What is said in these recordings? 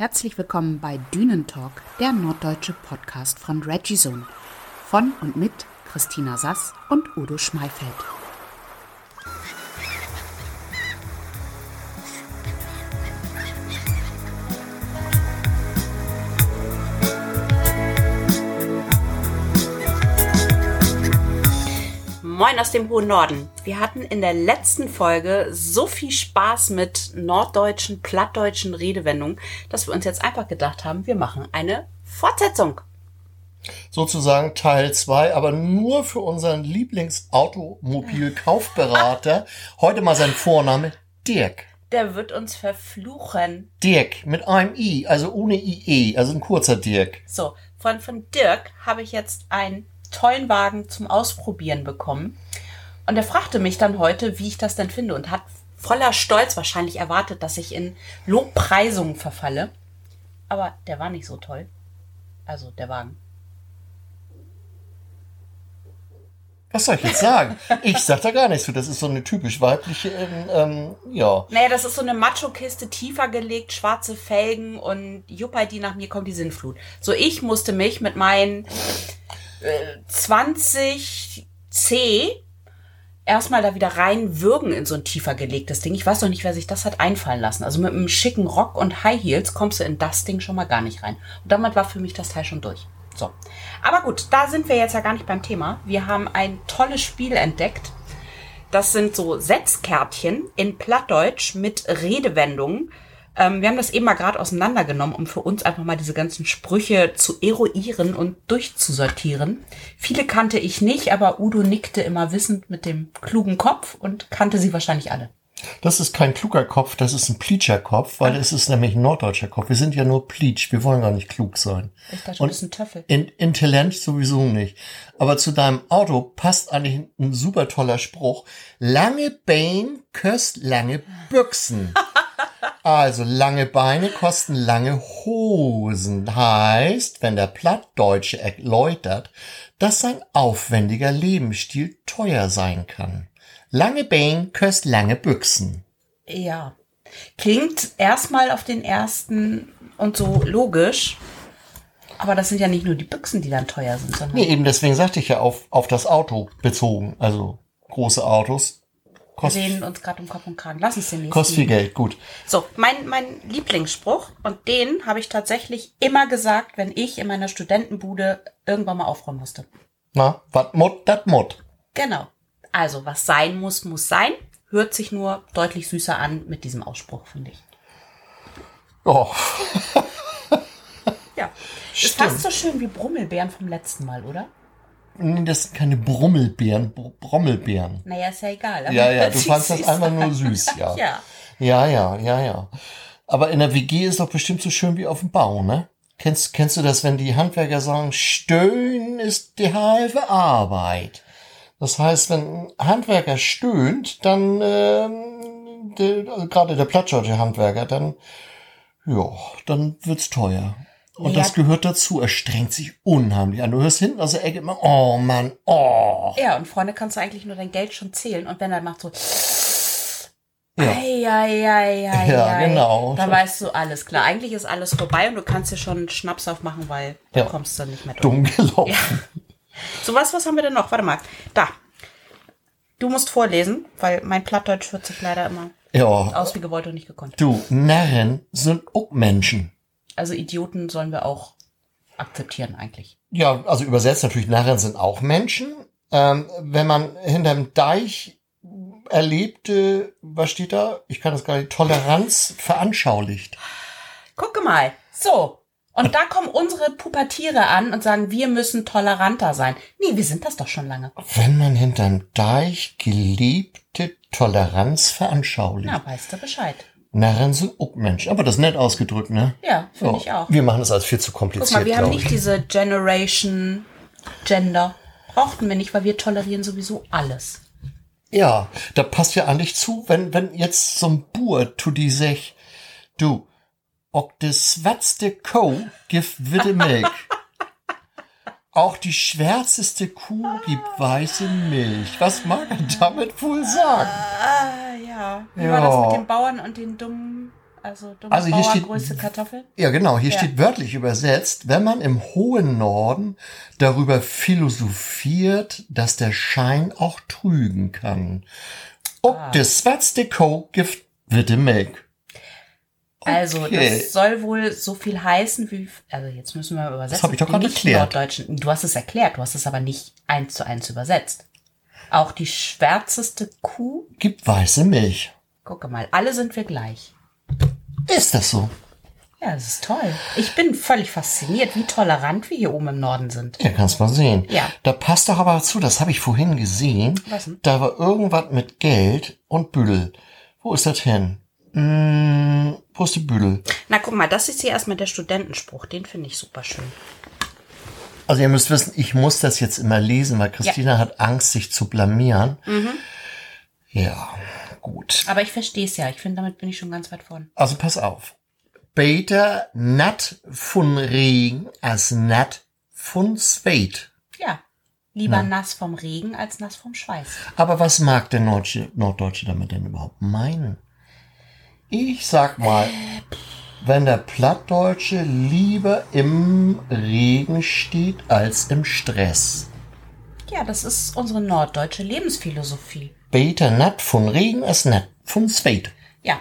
Herzlich willkommen bei Dünentalk, der norddeutsche Podcast von Regizone. Von und mit Christina Sass und Udo Schmeifeld. Moin aus dem hohen Norden. Wir hatten in der letzten Folge so viel Spaß mit norddeutschen, plattdeutschen Redewendungen, dass wir uns jetzt einfach gedacht haben, wir machen eine Fortsetzung. Sozusagen Teil 2, aber nur für unseren Lieblingsautomobilkaufberater. Heute mal sein Vorname Dirk. Der wird uns verfluchen. Dirk mit einem I, also ohne IE, also ein kurzer Dirk. So, von, von Dirk habe ich jetzt ein tollen Wagen zum Ausprobieren bekommen. Und er fragte mich dann heute, wie ich das denn finde und hat voller Stolz wahrscheinlich erwartet, dass ich in Lobpreisungen verfalle. Aber der war nicht so toll. Also der Wagen. Was soll ich jetzt sagen? Ich sag da gar nichts zu. Das ist so eine typisch weibliche, ähm, ähm, ja. Naja, das ist so eine Macho-Kiste, tiefer gelegt, schwarze Felgen und Juppei, die nach mir kommt, die Sinnflut. So, ich musste mich mit meinen 20C erstmal da wieder reinwürgen in so ein tiefer gelegtes Ding. Ich weiß noch nicht, wer sich das hat einfallen lassen. Also mit einem schicken Rock und High Heels kommst du in das Ding schon mal gar nicht rein. Und damit war für mich das Teil schon durch. So. Aber gut, da sind wir jetzt ja gar nicht beim Thema. Wir haben ein tolles Spiel entdeckt. Das sind so Setzkärtchen in Plattdeutsch mit Redewendungen ähm, wir haben das eben mal gerade auseinandergenommen, um für uns einfach mal diese ganzen Sprüche zu eruieren und durchzusortieren. Viele kannte ich nicht, aber Udo nickte immer wissend mit dem klugen Kopf und kannte sie wahrscheinlich alle. Das ist kein kluger Kopf, das ist ein Pleacher-Kopf, weil es ist nämlich ein norddeutscher Kopf. Wir sind ja nur Pleach, wir wollen gar nicht klug sein. Ich dachte, du bist ein Töffel. In, Intelligent sowieso nicht. Aber zu deinem Auto passt eigentlich ein super toller Spruch. Lange Beine köst lange Büchsen. Also lange Beine kosten lange Hosen. Heißt, wenn der Plattdeutsche erläutert, dass sein aufwendiger Lebensstil teuer sein kann. Lange Beine köst lange Büchsen. Ja. Klingt erstmal auf den ersten und so logisch. Aber das sind ja nicht nur die Büchsen, die dann teuer sind, sondern. Nee, eben deswegen sagte ich ja auf, auf das Auto bezogen. Also große Autos Kost wir reden uns gerade um Kopf und Kragen. Lass uns den nächsten. Kostet viel Geld, gut. So, mein, mein Lieblingsspruch, und den habe ich tatsächlich immer gesagt, wenn ich in meiner Studentenbude irgendwann mal aufräumen musste. Na, wat mut, dat mut. Genau. Also, was sein muss, muss sein. Hört sich nur deutlich süßer an mit diesem Ausspruch, finde ich. Oh. ja. Ist fast so schön wie Brummelbeeren vom letzten Mal, oder? Nee, das sind keine Brummelbeeren, Br Brommelbeeren. Naja, ist ja egal. Ja, ja, du fandst das einfach nur süß, ja. ja. Ja, ja, ja, ja. Aber in der WG ist doch bestimmt so schön wie auf dem Bau, ne? Kennst, kennst du das, wenn die Handwerker sagen, stöhnen ist die halbe Arbeit? Das heißt, wenn ein Handwerker stöhnt, dann, ähm, der, also gerade der plattdeutsche Handwerker, dann, ja, dann wird's teuer. Und ja. das gehört dazu. Er strengt sich unheimlich an. Du hörst hinten aus der Ecke immer, oh Mann, oh. Ja, und vorne kannst du eigentlich nur dein Geld schon zählen. Und wenn er macht so, ja. Ei, ei, ei, ei, ja, genau. Da weißt du alles klar. Eigentlich ist alles vorbei und du kannst dir schon einen Schnaps aufmachen, weil ja. du kommst dann nicht mehr durch. Dumm gelaufen. Ja. So, was, was haben wir denn noch? Warte mal. Da. Du musst vorlesen, weil mein Plattdeutsch wird sich leider immer ja. aus wie gewollt und nicht gekonnt. Du, Narren sind auch Menschen. Also Idioten sollen wir auch akzeptieren eigentlich. Ja, also übersetzt natürlich, Narren sind auch Menschen. Ähm, wenn man hinterm Deich erlebte, was steht da? Ich kann das gar nicht, Toleranz veranschaulicht. Gucke mal. So. Und da kommen unsere Pubertiere an und sagen, wir müssen toleranter sein. Nee, wir sind das doch schon lange. Wenn man hinterm Deich gelebte Toleranz veranschaulicht. Na, weißt du Bescheid. Narren sind auch Menschen. Aber das ist nett ausgedrückt, ne? Ja, finde ich auch. Wir machen das als viel zu kompliziert. Guck mal, wir haben nicht ich. diese Generation Gender. Brauchten wir nicht, weil wir tolerieren sowieso alles. Ja, da passt ja eigentlich zu, wenn, wenn jetzt so ein Bur tu die sech, du, ob des schwarzte Co gibt witte Milch. Auch die schwärzeste Kuh gibt weiße Milch. Was mag er damit wohl sagen? Ah, ja. Wie ja. war das mit den Bauern und den dummen Also, dumme also hier steht, größte Kartoffel? Ja, genau. Hier ja. steht wörtlich übersetzt, wenn man im hohen Norden darüber philosophiert, dass der Schein auch trügen kann. Ob ah. das svartste Gift wird im Melk. Okay. Also, das soll wohl so viel heißen wie, also jetzt müssen wir übersetzen. Das habe ich doch gerade erklärt. Du hast es erklärt, du hast es aber nicht eins zu eins übersetzt. Auch die schwärzeste Kuh gibt weiße Milch. Gucke mal, alle sind wir gleich. Ist das so? Ja, das ist toll. Ich bin völlig fasziniert, wie tolerant wir hier oben im Norden sind. Ja, kannst mal sehen. Ja. Da passt doch aber zu, das habe ich vorhin gesehen. Was denn? Da war irgendwas mit Geld und Büdel. Wo ist das hin? Hm, wo ist die Büdel? Na, guck mal, das ist hier erstmal der Studentenspruch. Den finde ich super schön. Also ihr müsst wissen, ich muss das jetzt immer lesen, weil Christina ja. hat Angst, sich zu blamieren. Mhm. Ja, gut. Aber ich verstehe es ja. Ich finde, damit bin ich schon ganz weit vorne. Also pass auf. Beter nat von Regen als nat von Zweit. Ja. Lieber Na. nass vom Regen als nass vom Schweiß. Aber was mag der Norddeutsche, Norddeutsche damit denn überhaupt meinen? Ich sag mal, wenn der Plattdeutsche lieber im Regen steht als im Stress. Ja, das ist unsere norddeutsche Lebensphilosophie. Beter nat von Regen als nat von Zweit. Ja,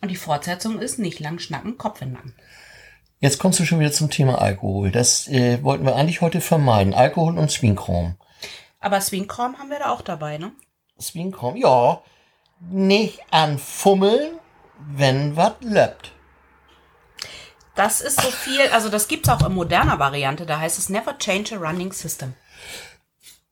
und die Fortsetzung ist nicht lang schnacken, Kopf in Nacken. Jetzt kommst du schon wieder zum Thema Alkohol. Das äh, wollten wir eigentlich heute vermeiden. Alkohol und Swinkrom. Aber Swinkrom haben wir da auch dabei, ne? Swinkrom, ja. Nicht anfummeln, wenn was löppt. Das ist so viel, also das gibt's auch in moderner Variante, da heißt es never change a running system.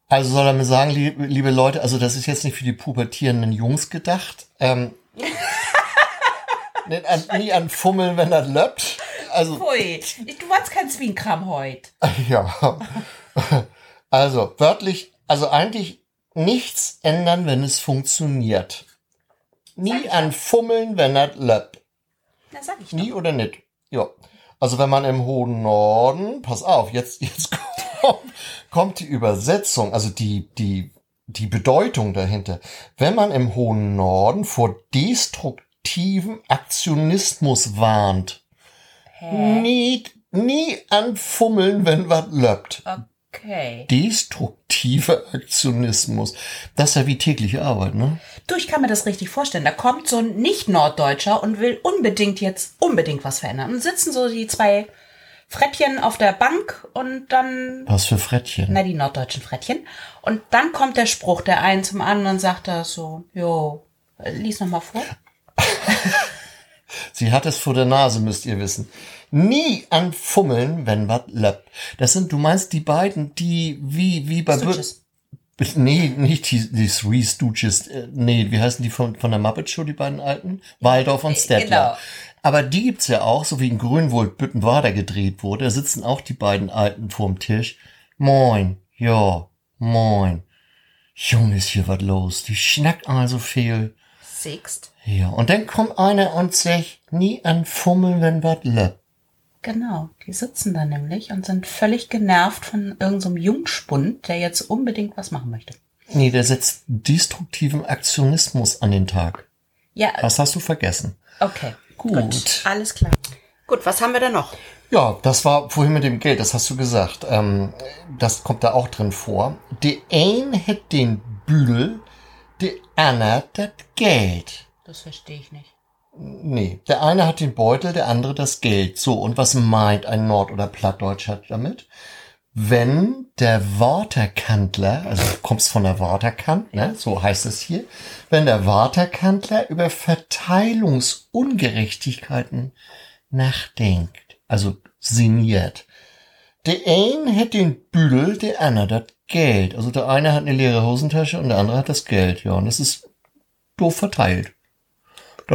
Also soll er mir sagen, liebe, Leute, also das ist jetzt nicht für die pubertierenden Jungs gedacht. Ähm, nicht an, nie an Fummeln, wenn das löppt. Also, Pui, du warst kein Zwienkram heute. Ja. Also, wörtlich, also eigentlich nichts ändern, wenn es funktioniert. Nie an Fummeln, wenn das löppt. Na, sag ich Nie doch. oder nicht? Ja. Also wenn man im hohen Norden, pass auf, jetzt, jetzt kommt, kommt die Übersetzung, also die, die, die Bedeutung dahinter. Wenn man im hohen Norden vor destruktivem Aktionismus warnt, Hä? nie, nie anfummeln, wenn was löppt. Okay. Okay. Destruktiver Aktionismus. Das ist ja wie tägliche Arbeit, ne? Du, ich kann mir das richtig vorstellen. Da kommt so ein Nicht-Norddeutscher und will unbedingt jetzt unbedingt was verändern. Und sitzen so die zwei Frettchen auf der Bank und dann. Was für Frettchen? Na, die norddeutschen Frettchen. Und dann kommt der Spruch, der einen zum anderen sagt da so, jo, lies noch mal vor. Sie hat es vor der Nase, müsst ihr wissen nie anfummeln, wenn was löppt. Das sind, du meinst die beiden, die wie, wie bei Stooges. Nee, nicht die, die Three Stooges. Äh, nee, wie heißen die von, von der Muppet Show, die beiden alten? Waldorf und Stettler. Genau. Aber die gibt's ja auch, so wie in Grünwold Büttenwader gedreht wurde. Da sitzen auch die beiden Alten vorm Tisch. Moin, ja, moin. Junge, ist hier was los. Die schnackt also viel. Sixt. Ja, und dann kommt einer und sagt, nie anfummeln, wenn was löppt. Genau, die sitzen da nämlich und sind völlig genervt von irgendeinem so Jungspund, der jetzt unbedingt was machen möchte. Nee, der setzt destruktiven Aktionismus an den Tag. Ja. Das hast du vergessen. Okay. Gut. gut. Alles klar. Gut, was haben wir denn noch? Ja, das war vorhin mit dem Geld, das hast du gesagt. Ähm, das kommt da auch drin vor. Die ein hat den Büdel, die Anna das Geld. Das verstehe ich nicht. Nee, der eine hat den Beutel, der andere das Geld. So, und was meint ein Nord- oder Plattdeutscher damit? Wenn der Waterkantler, also du kommst von der Waterkant, ne, so heißt es hier, wenn der Waterkantler über Verteilungsungerechtigkeiten nachdenkt, also sinniert. Der eine hat den Büdel, der andere das Geld. Also der eine hat eine leere Hosentasche und der andere hat das Geld, ja, und das ist doof verteilt.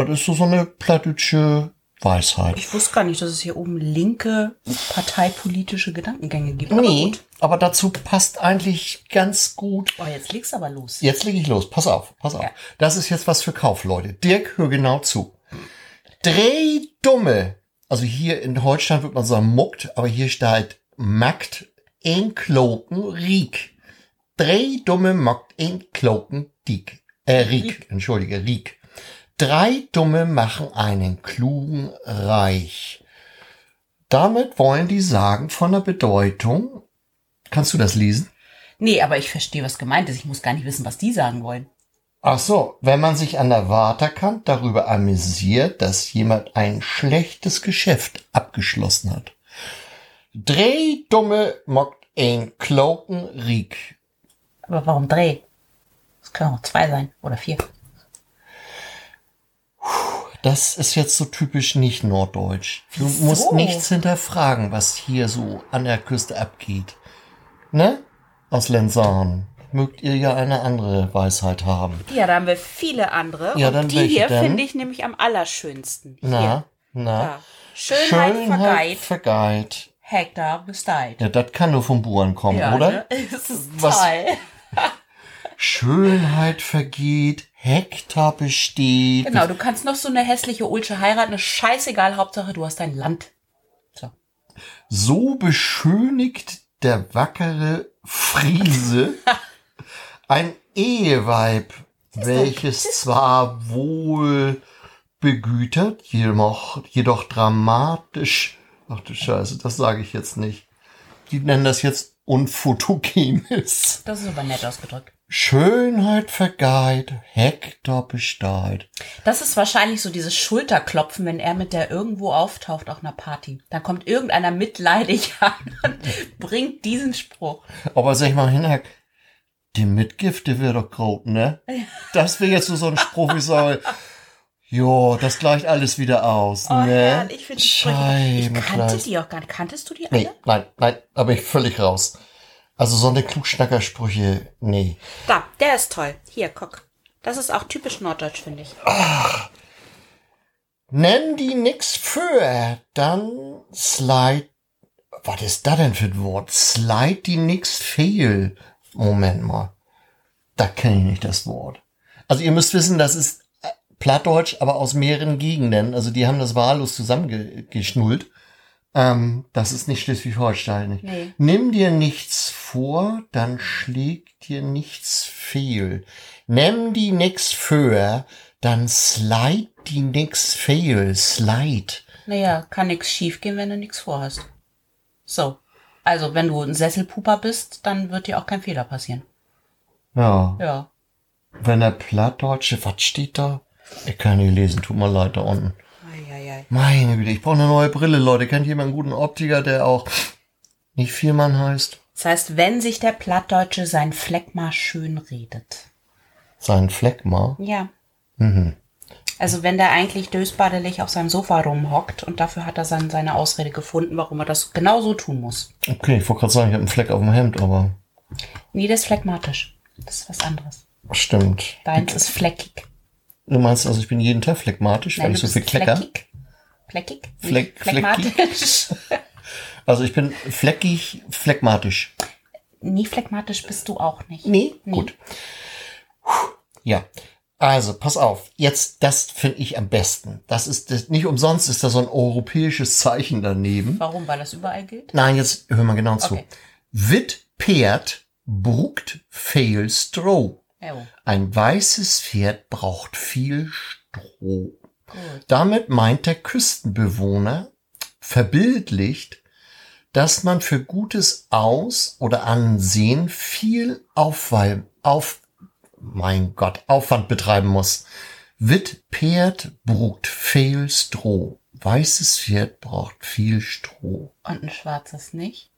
Das ist so, so eine plattdeutsche Weisheit. Ich wusste gar nicht, dass es hier oben linke parteipolitische Gedankengänge gibt. Aber nee, gut. aber dazu passt eigentlich ganz gut. Oh, jetzt legst du aber los. Jetzt leg ich los. Pass auf, pass auf. Ja. Das ist jetzt was für Kaufleute. Dirk, hör genau zu. Drei dumme, also hier in Deutschland wird man sagen muckt, aber hier steht mackt in Kloken riek. Drei dumme mackt in Kloken dick. Äh, riek, Riek. entschuldige, riek. Drei Dumme machen einen Klugen reich. Damit wollen die sagen von der Bedeutung. Kannst du das lesen? Nee, aber ich verstehe, was gemeint ist. Ich muss gar nicht wissen, was die sagen wollen. Ach so, wenn man sich an der Waterkant darüber amüsiert, dass jemand ein schlechtes Geschäft abgeschlossen hat. Dreh dumme mockt ein Kloken Riek. Aber warum Dreh? Es können auch zwei sein oder vier. Das ist jetzt so typisch nicht norddeutsch. Du Wieso? musst nichts hinterfragen, was hier so an der Küste abgeht. Ne? Aus Lenzahn. Mögt ihr ja eine andere Weisheit haben. Ja, da haben wir viele andere. Ja, dann die hier finde ich nämlich am allerschönsten. Na, hier. na. Ja. Schönheit, Schönheit vergeit. vergeit. Hektar besteit. Ja, das kann nur vom Buren kommen, ja, oder? Ne? Das ist was, toll. Schönheit vergeht, Hektar besteht. Genau, du kannst noch so eine hässliche Ulsche heiraten, scheißegal, Hauptsache du hast dein Land. So. So beschönigt der wackere Friese ein Eheweib, welches zwar wohl begütert, jedoch, jedoch dramatisch, ach du Scheiße, das sage ich jetzt nicht. Die nennen das jetzt unfotogenes. Das ist aber nett ausgedrückt. Schönheit vergeit, Hektar besteht. Das ist wahrscheinlich so dieses Schulterklopfen, wenn er mit der irgendwo auftaucht auf einer Party. Dann kommt irgendeiner mitleidig an und bringt diesen Spruch. Aber sag ich mal hin, die Mitgifte wäre doch grob, ne? Das wäre jetzt so ein Spruch, wie soll. Jo, das gleicht alles wieder aus, oh, ne? Ja, ich finde Ich kannte die auch gar nicht. Kanntest du die alle? Nee, nein, nein, da bin ich völlig raus. Also so eine Klugschnackersprüche, nee. Da, der ist toll. Hier, guck. Das ist auch typisch norddeutsch, finde ich. Ach. Nenn die nix für, dann slide. Was ist da denn für ein Wort? Slide die nix fehl. Moment mal. Da kenne ich nicht das Wort. Also ihr müsst wissen, das ist äh, Plattdeutsch, aber aus mehreren Gegenden. Also die haben das wahllos zusammengeschnullt. Ähm, das ist nicht Schleswig-Holstein. Nee. Nimm dir nichts vor, dann schlägt dir nichts fehl. Nimm die nix für, dann slide die nix fehl. Slide. Naja, kann nix schief gehen, wenn du nix vorhast. So. Also, wenn du ein Sesselpuper bist, dann wird dir auch kein Fehler passieren. Ja. Ja. Wenn der Plattdeutsche, was steht da? Ich kann nicht lesen, tut mir leid da unten. Meine Güte, ich brauche eine neue Brille, Leute. Kennt jemand einen guten Optiker, der auch nicht Vielmann heißt? Das heißt, wenn sich der Plattdeutsche sein Fleckma schön redet. Sein Fleckma? Ja. Mhm. Also wenn der eigentlich dösbadelig auf seinem Sofa rumhockt und dafür hat er dann seine Ausrede gefunden, warum er das genau so tun muss. Okay, ich wollte gerade sagen, ich habe einen Fleck auf dem Hemd, aber. Nee, das ist phlegmatisch. Das ist was anderes. Stimmt. Deins ist fleckig. Du meinst also, ich bin jeden Tag phlegmatisch, Nein, weil ich so viel klecker? Fleckig. Fleckig? Fleck, phlegmatisch. also ich bin fleckig, phlegmatisch. Nie phlegmatisch bist du auch nicht. Nee? nee. Gut. Ja. Also, pass auf. Jetzt, das finde ich am besten. Das ist, das, nicht umsonst ist da so ein europäisches Zeichen daneben. Warum? Weil das überall gilt? Nein, jetzt hör mal genau zu. Okay. Wit Pferd bruckt fail Stroh. Oh. Ein weißes Pferd braucht viel Stroh. Damit meint der Küstenbewohner verbildlicht, dass man für gutes Aus- oder Ansehen viel Aufwand, auf, mein Gott, Aufwand betreiben muss. Witt Pferd brucht viel Stroh. Weißes Pferd braucht viel Stroh. Und ein schwarzes nicht?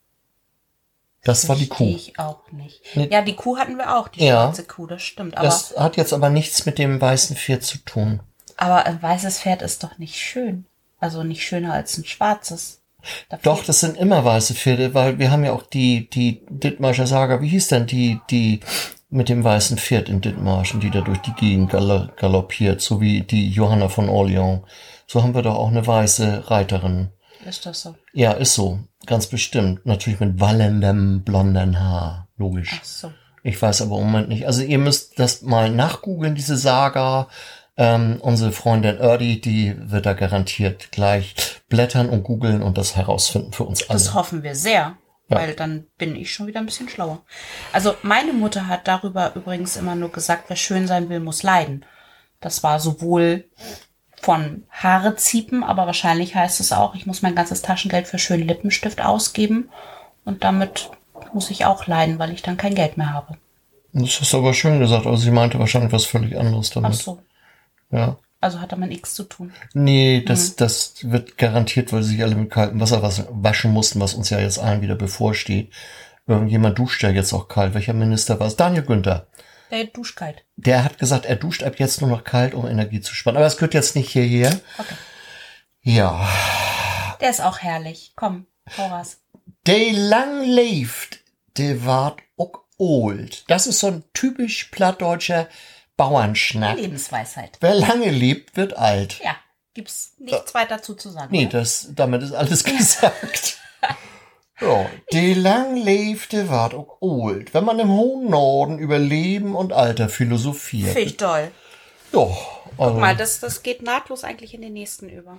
Das war die Kuh. ich auch nicht. Ja, die Kuh hatten wir auch, die ja, schwarze Kuh, das stimmt. Aber das hat jetzt aber nichts mit dem weißen Pferd zu tun. Aber ein weißes Pferd ist doch nicht schön. Also nicht schöner als ein schwarzes. Da doch, das sind immer weiße Pferde, weil wir haben ja auch die, die Dithmarscher Saga, wie hieß denn die, die mit dem weißen Pferd in Dithmarschen, die da durch die Gegend galoppiert, so wie die Johanna von Orleans. So haben wir doch auch eine weiße Reiterin. Ist das so? Ja, ist so. Ganz bestimmt. Natürlich mit wallendem blonden Haar. Logisch. Ach so. Ich weiß aber im Moment nicht. Also ihr müsst das mal nachgoogeln, diese Saga. Ähm, unsere Freundin Erdi, die wird da garantiert gleich blättern und googeln und das herausfinden für uns alle. Das hoffen wir sehr. Ja. Weil dann bin ich schon wieder ein bisschen schlauer. Also meine Mutter hat darüber übrigens immer nur gesagt, wer schön sein will, muss leiden. Das war sowohl von Haare ziepen, aber wahrscheinlich heißt es auch, ich muss mein ganzes Taschengeld für schönen Lippenstift ausgeben und damit muss ich auch leiden, weil ich dann kein Geld mehr habe. Das hast du aber schön gesagt, aber sie meinte wahrscheinlich was völlig anderes damit. Ach so. Ja. Also hat damit nichts zu tun. Nee, das, mhm. das wird garantiert, weil sie sich alle mit kaltem Wasser waschen mussten, was uns ja jetzt allen wieder bevorsteht. Irgendjemand duscht ja jetzt auch kalt. Welcher Minister war es? Daniel Günther. Der duscht kalt. Der hat gesagt, er duscht ab jetzt nur noch kalt, um Energie zu sparen. Aber es gehört jetzt nicht hierher. Okay. Ja. Der ist auch herrlich. Komm, hau raus. Der lang lebt, der wart auch old. Das ist so ein typisch plattdeutscher Bauernschnack. Lebensweisheit. Wer lange lebt, wird alt. Ja, gibt's nichts weiter dazu zu sagen. Nee, das, damit ist alles gesagt. Ja, die lang lebte ward auch old, wenn man im hohen Norden über Leben und Alter philosophiert. Finde ich toll. Ja. Also. Guck mal, das, das geht nahtlos eigentlich in den nächsten über.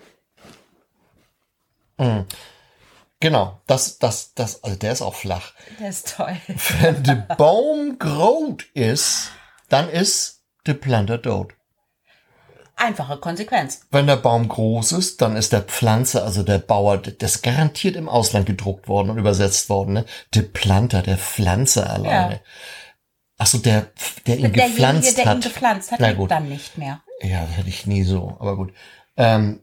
Mhm. Genau, das, das, das, also der ist auch flach. Der ist toll. Wenn der Baum groß ist, dann ist der Planter tot. Einfache Konsequenz. Wenn der Baum groß ist, dann ist der Pflanze, also der Bauer, das ist garantiert im Ausland gedruckt worden und übersetzt worden, ne? Der Planter, der Pflanze alleine. Ja. Ach so, der, der ihn Derjenige, gepflanzt der hat. Der ihn gepflanzt hat, Na gut. dann nicht mehr. Ja, das hätte ich nie so, aber gut. Ähm,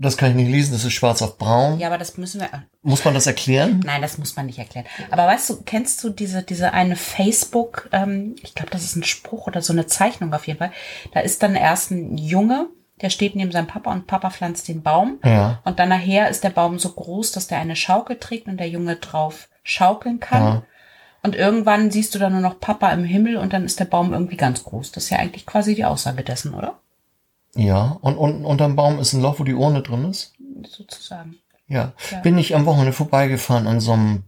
das kann ich nicht lesen, das ist schwarz auf braun. Ja, aber das müssen wir. Muss man das erklären? Nein, das muss man nicht erklären. Aber weißt du, kennst du diese, diese eine Facebook, ähm, ich glaube, das ist ein Spruch oder so eine Zeichnung auf jeden Fall. Da ist dann erst ein Junge, der steht neben seinem Papa und Papa pflanzt den Baum. Ja. Und dann nachher ist der Baum so groß, dass der eine Schaukel trägt und der Junge drauf schaukeln kann. Ja. Und irgendwann siehst du dann nur noch Papa im Himmel und dann ist der Baum irgendwie ganz groß. Das ist ja eigentlich quasi die Aussage dessen, oder? Ja, und unten unterm Baum ist ein Loch, wo die Urne drin ist? Sozusagen. Ja. ja. Bin ich am Wochenende vorbeigefahren an so einem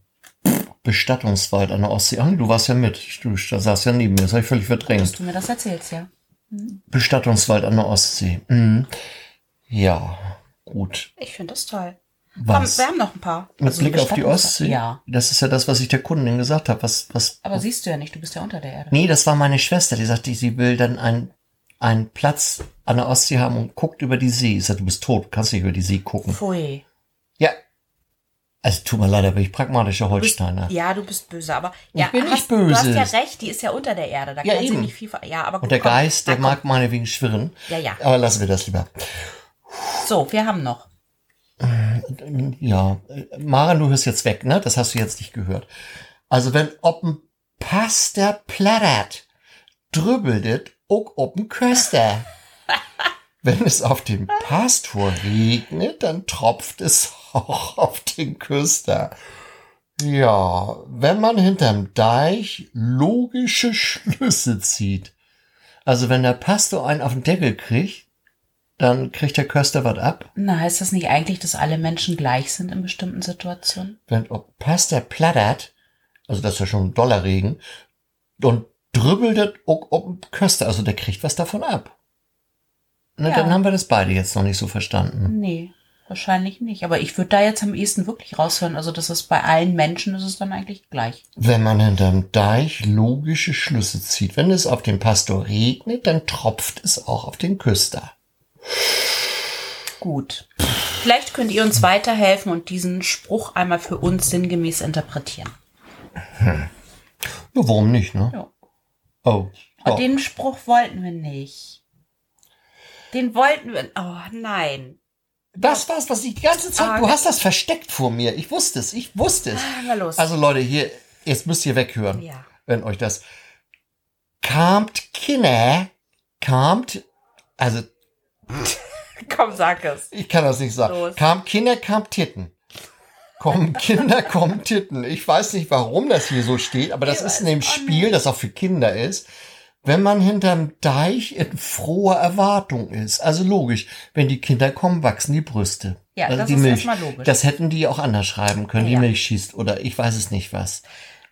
Bestattungswald an der Ostsee. Ach, du warst ja mit. Du saß ja neben mir. Das habe ich völlig verdrängt. Dass du mir das erzählst, ja. Mhm. Bestattungswald an der Ostsee. Mhm. Ja, gut. Ich finde das toll. Was? Komm, wir haben noch ein paar. Mit also Blick auf die Ostsee? Ja. Das ist ja das, was ich der Kundin gesagt habe. Was, was, Aber siehst du ja nicht, du bist ja unter der Erde. Nee, das war meine Schwester, die sagte, sie will dann ein einen Platz an der Ostsee haben und guckt über die See. Ich sag, du bist tot, kannst nicht über die See gucken. Pfui. Ja. Also tut mir leid, da bin ich pragmatischer Holsteiner. Bist, ja, du bist böse, aber ja, ich bin hast, nicht böse. Du hast ja recht, die ist ja unter der Erde, da ja, kann eben. sie nicht viel. Ja, aber gut, und der komm, Geist, der mag meinetwegen schwirren. Ja, ja. Aber lassen wir das lieber. So, wir haben noch. Ja, Maren, du hörst jetzt weg, ne? Das hast du jetzt nicht gehört. Also wenn ob ein Pasta plattert, drübbelt auch ein Köster. Wenn es auf dem Pastor regnet, dann tropft es auch auf den Küster. Ja, wenn man hinterm Deich logische Schlüsse zieht. Also wenn der Pastor einen auf den Deckel kriegt, dann kriegt der Köster was ab. Na, heißt das nicht eigentlich, dass alle Menschen gleich sind in bestimmten Situationen? Wenn ob Pastor plattert, also das ist ja schon Dollarregen, und drübbelt das ob Köster, also der kriegt was davon ab. Na, ja. Dann haben wir das beide jetzt noch nicht so verstanden. Nee, wahrscheinlich nicht. Aber ich würde da jetzt am ehesten wirklich raushören. Also das ist bei allen Menschen ist es dann eigentlich gleich. Wenn man hinterm Deich logische Schlüsse zieht, wenn es auf den Pastor regnet, dann tropft es auch auf den Küster. Gut. Vielleicht könnt ihr uns weiterhelfen und diesen Spruch einmal für uns sinngemäß interpretieren. Hm. Ja, warum nicht, ne? Ja. Oh. oh. Den Spruch wollten wir nicht. Den wollten wir. Oh nein. Das war's, was ich die ganze Zeit. Ah, du hast das versteckt vor mir. Ich wusste es. Ich wusste es. Ah, los. Also Leute, hier, jetzt müsst ihr weghören, ja. wenn euch das. Kamt Kinder, kamt, also. Komm, sag es. Ich kann das nicht sagen. Los. Kam Kinder, kam Titten. Kommen Kinder, kommen Titten. Ich weiß nicht, warum das hier so steht, aber das ich ist in dem Spiel, das auch für Kinder ist wenn man hinterm Deich in froher Erwartung ist. Also logisch, wenn die Kinder kommen, wachsen die Brüste. Ja, also das die ist Milch. erstmal logisch. Das hätten die auch anders schreiben können, ja. die Milch schießt oder ich weiß es nicht was.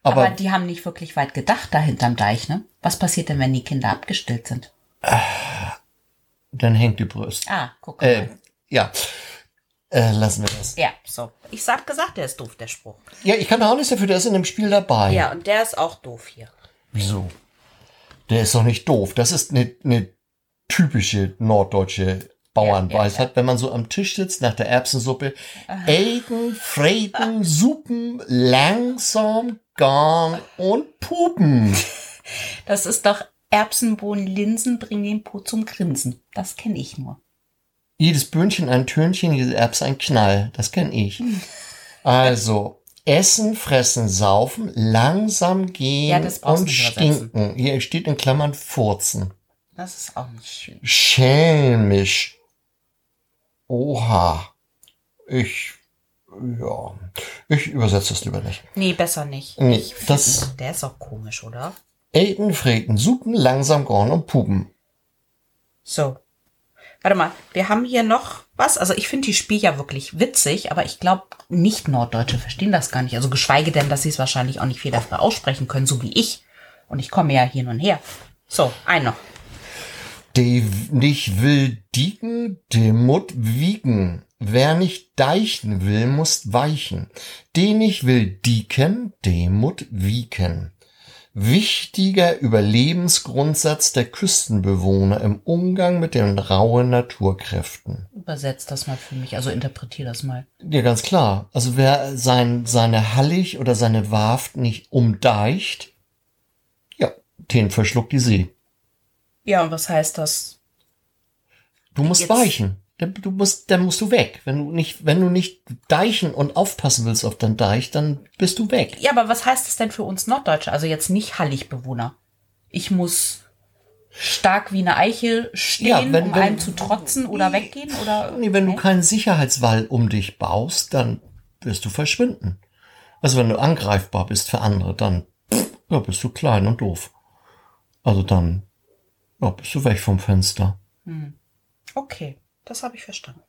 Aber, Aber, die haben nicht wirklich weit gedacht da hinterm Deich, ne? Was passiert denn, wenn die Kinder abgestillt sind? Dann hängt die Brust. Ah, guck mal. Äh, ja. Äh, lassen wir das. Ja, so. Ich hab gesagt, der ist doof, der Spruch. Ja, ich kann da auch nichts dafür, der ist in dem Spiel dabei. Ja, und der ist auch doof hier. Wieso? Der ist doch nicht doof. Das ist eine, eine typische norddeutsche Bauernweisheit, ja, ja, ja. wenn man so am Tisch sitzt nach der Erbsensuppe. Eden, Freden, Suppen, langsam, garn und pupen. Das ist doch Erbsenbohnen, Linsen bringen den Po zum Grinsen. Das kenne ich nur. Jedes Böhnchen ein Tönchen, jede Erbse ein Knall. Das kenne ich. Also, essen, fressen, saufen, langsam gehen ja, und stinken. Hier steht in Klammern furzen. Das ist auch nicht schön. Schelmisch. Oha. Ich, ja, ich übersetze das lieber nicht. Nee, besser nicht. Nee, ich das, der ist auch komisch, oder? Eten, Freten, Suppen, langsam gorn und pupen. So. Warte mal, wir haben hier noch was. Also ich finde die Spiel ja wirklich witzig, aber ich glaube, nicht Norddeutsche verstehen das gar nicht. Also geschweige denn, dass sie es wahrscheinlich auch nicht viel dafür aussprechen können, so wie ich. Und ich komme ja hier und her. So, ein noch. De nicht will dieken, de mut wiegen. Wer nicht deichen will, muss weichen. Den ich will dieken, de mut wiegen. Wichtiger Überlebensgrundsatz der Küstenbewohner im Umgang mit den rauen Naturkräften. Übersetzt das mal für mich, also interpretier das mal. Ja, ganz klar. Also wer sein, seine Hallig oder seine Warft nicht umdeicht, ja, den verschluckt die See. Ja, und was heißt das? Du musst Jetzt. weichen. Du musst, dann musst du weg. Wenn du nicht, wenn du nicht deichen und aufpassen willst auf dein Deich, dann bist du weg. Ja, aber was heißt das denn für uns Norddeutsche? Also jetzt nicht Halligbewohner. Ich muss stark wie eine Eiche stehen, ja, wenn, um wenn, einem zu trotzen oder weggehen oder? Nee, wenn du keinen Sicherheitswall um dich baust, dann wirst du verschwinden. Also wenn du angreifbar bist für andere, dann ja, bist du klein und doof. Also dann ja, bist du weg vom Fenster. Hm. Okay, das habe ich verstanden.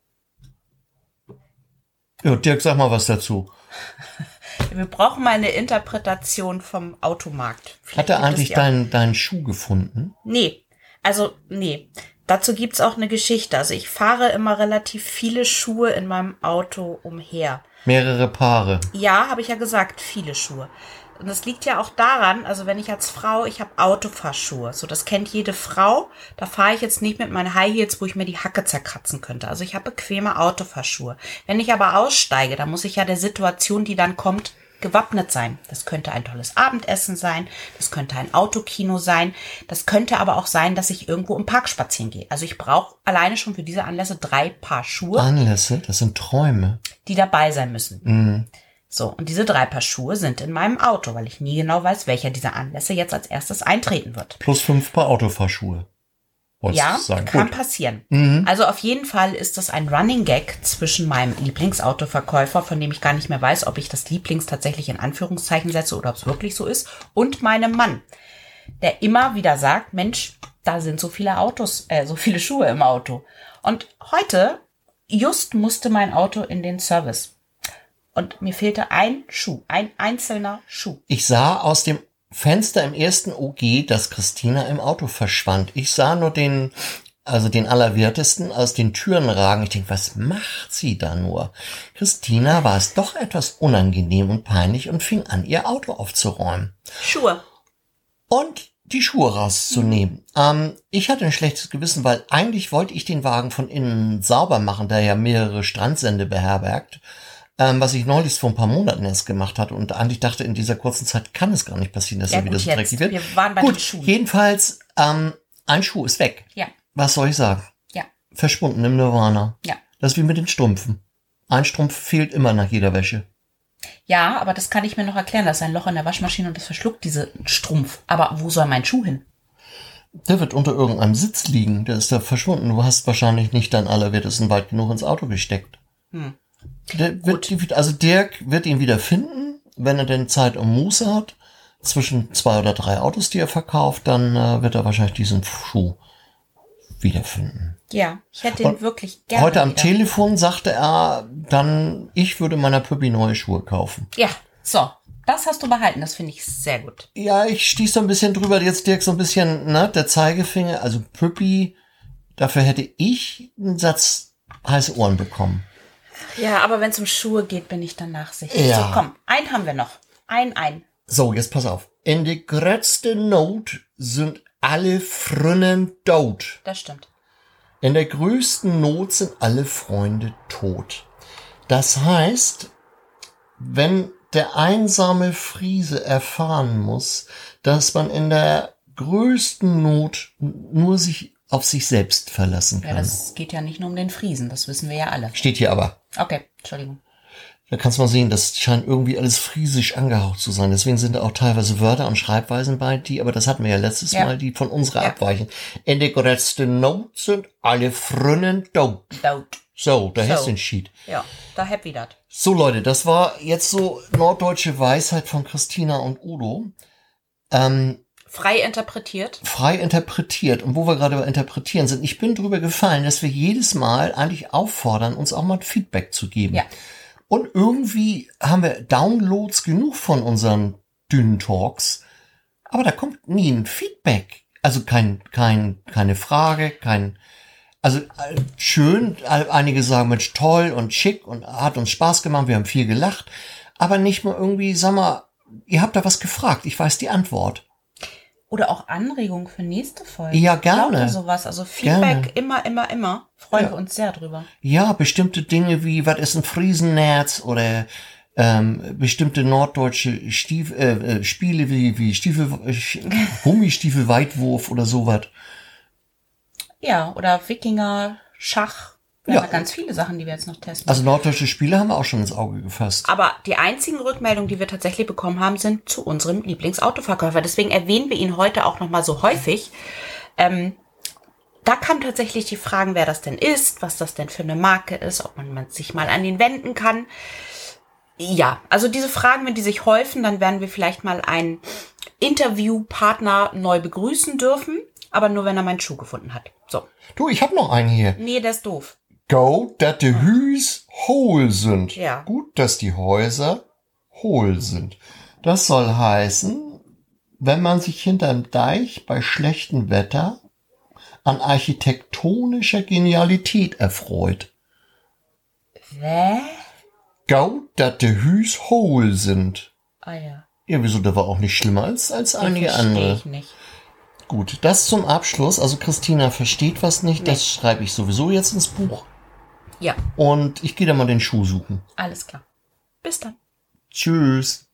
Ja, Dirk, sag mal was dazu. Wir brauchen mal eine Interpretation vom Automarkt. Vielleicht Hat er eigentlich deinen, deinen Schuh gefunden? Nee, also nee. Dazu gibt's auch eine Geschichte. Also ich fahre immer relativ viele Schuhe in meinem Auto umher. Mehrere Paare. Ja, habe ich ja gesagt, viele Schuhe. Und das liegt ja auch daran, also wenn ich als Frau, ich habe Autofahrschuhe, so das kennt jede Frau. Da fahre ich jetzt nicht mit meinen High Heels, wo ich mir die Hacke zerkratzen könnte. Also ich habe bequeme Autofahrschuhe. Wenn ich aber aussteige, dann muss ich ja der Situation, die dann kommt, gewappnet sein. Das könnte ein tolles Abendessen sein, das könnte ein Autokino sein, das könnte aber auch sein, dass ich irgendwo im Park spazieren gehe. Also ich brauche alleine schon für diese Anlässe drei Paar Schuhe. Anlässe, das sind Träume. Die dabei sein müssen. Mhm. So, und diese drei Paar Schuhe sind in meinem Auto, weil ich nie genau weiß, welcher dieser Anlässe jetzt als erstes eintreten wird. Plus fünf Paar Autofahrschuhe. Ja, kann Gut. passieren. Mhm. Also auf jeden Fall ist das ein Running Gag zwischen meinem Lieblingsautoverkäufer, von dem ich gar nicht mehr weiß, ob ich das Lieblings tatsächlich in Anführungszeichen setze oder ob es wirklich so ist, und meinem Mann, der immer wieder sagt, Mensch, da sind so viele Autos, äh, so viele Schuhe im Auto. Und heute, just musste mein Auto in den Service und mir fehlte ein Schuh, ein einzelner Schuh. Ich sah aus dem Fenster im ersten OG, dass Christina im Auto verschwand. Ich sah nur den, also den Allerwertesten aus den Türen ragen. Ich denke, was macht sie da nur? Christina war es doch etwas unangenehm und peinlich und fing an, ihr Auto aufzuräumen. Schuhe. Und die Schuhe rauszunehmen. Ähm, ich hatte ein schlechtes Gewissen, weil eigentlich wollte ich den Wagen von innen sauber machen, da er mehrere Strandsende beherbergt ähm, was ich neulich vor ein paar Monaten erst gemacht hatte und eigentlich dachte, in dieser kurzen Zeit kann es gar nicht passieren, dass ja, er wieder so dreckig wird. Wir waren bei gut, den Schuhen. jedenfalls, ähm, ein Schuh ist weg. Ja. Was soll ich sagen? Ja. Verschwunden im Nirvana. Ja. Das ist wie mit den Strümpfen. Ein Strumpf fehlt immer nach jeder Wäsche. Ja, aber das kann ich mir noch erklären. Das ist ein Loch in der Waschmaschine und das verschluckt diese Strumpf. Aber wo soll mein Schuh hin? Der wird unter irgendeinem Sitz liegen. Der ist da verschwunden. Du hast wahrscheinlich nicht dein Allerwertesten weit genug ins Auto gesteckt. Hm. Der wird, also Dirk wird ihn wieder finden, wenn er denn Zeit und Muße hat. Zwischen zwei oder drei Autos, die er verkauft, dann äh, wird er wahrscheinlich diesen Schuh wiederfinden. Ja, ich hätte ihn und wirklich gerne. Heute am wieder. Telefon sagte er dann, ich würde meiner Püppi neue Schuhe kaufen. Ja, so. Das hast du behalten, das finde ich sehr gut. Ja, ich stieß so ein bisschen drüber, jetzt Dirk so ein bisschen, ne, der Zeigefinger, also Püppi, dafür hätte ich einen Satz heiße Ohren bekommen. Ja, aber wenn es um Schuhe geht, bin ich dann nachsichtig. Ja. So, komm, einen haben wir noch. Ein, ein. So, jetzt pass auf. In die größte Not sind alle Frünnen tot. Das stimmt. In der größten Not sind alle Freunde tot. Das heißt, wenn der einsame Friese erfahren muss, dass man in der größten Not nur sich auf sich selbst verlassen kann. Ja, das geht ja nicht nur um den Friesen, das wissen wir ja alle. Steht hier aber. Okay, Entschuldigung. Da kannst du mal sehen, das scheint irgendwie alles friesisch angehaucht zu sein. Deswegen sind da auch teilweise Wörter und Schreibweisen bei, die, aber das hatten wir ja letztes ja. Mal, die von unserer ja. abweichen. In der größten Not sind alle Frünnen tot. Tot. So, da so. hast du den Sheet. Ja, da happy dat. So Leute, das war jetzt so norddeutsche Weisheit von Christina und Udo. Ähm, frei interpretiert. Frei interpretiert. Und wo wir gerade bei interpretieren sind, ich bin drüber gefallen, dass wir jedes Mal eigentlich auffordern, uns auch mal Feedback zu geben. Ja. Und irgendwie haben wir Downloads genug von unseren dünnen Talks, aber da kommt nie ein Feedback. Also kein, kein, keine Frage, kein, also äh, schön, einige sagen, Mensch, toll und schick und hat uns Spaß gemacht, wir haben viel gelacht, aber nicht mal irgendwie, sag mal, ihr habt da was gefragt, ich weiß die Antwort. Oder auch Anregungen für nächste Folge. Ja, gerne. Oder sowas. Also Feedback gerne. immer, immer, immer. Freuen ja. wir uns sehr drüber. Ja, bestimmte Dinge wie, was ist ein Friesennerz oder ähm, bestimmte norddeutsche Stief äh, äh, Spiele wie, wie Stiefel, äh, Gummistiefel Weitwurf oder sowas. Ja, oder Wikinger, Schach. Wir ja. haben ganz viele Sachen, die wir jetzt noch testen. Also norddeutsche Spiele haben wir auch schon ins Auge gefasst. Aber die einzigen Rückmeldungen, die wir tatsächlich bekommen haben, sind zu unserem Lieblingsautoverkäufer. Deswegen erwähnen wir ihn heute auch noch mal so häufig. Ähm, da kam tatsächlich die Fragen, wer das denn ist, was das denn für eine Marke ist, ob man, man sich mal an ihn wenden kann. Ja, also diese Fragen, wenn die sich häufen, dann werden wir vielleicht mal einen Interviewpartner neu begrüßen dürfen, aber nur wenn er meinen Schuh gefunden hat. So. Du, ich habe noch einen hier. Nee, der ist doof go, dass die Hüs hohl sind. Ja. Gut, dass die Häuser hohl sind. Das soll heißen, wenn man sich hinterm Deich bei schlechtem Wetter an architektonischer Genialität erfreut. Hä? Go, dass die Hüs hohl sind. Ah ja. Ja, wieso, der war auch nicht schlimmer als, als einige andere. Ich nicht. Gut, das zum Abschluss. Also Christina versteht was nicht, nee. das schreibe ich sowieso jetzt ins Buch. Ja. Und ich gehe da mal den Schuh suchen. Alles klar. Bis dann. Tschüss.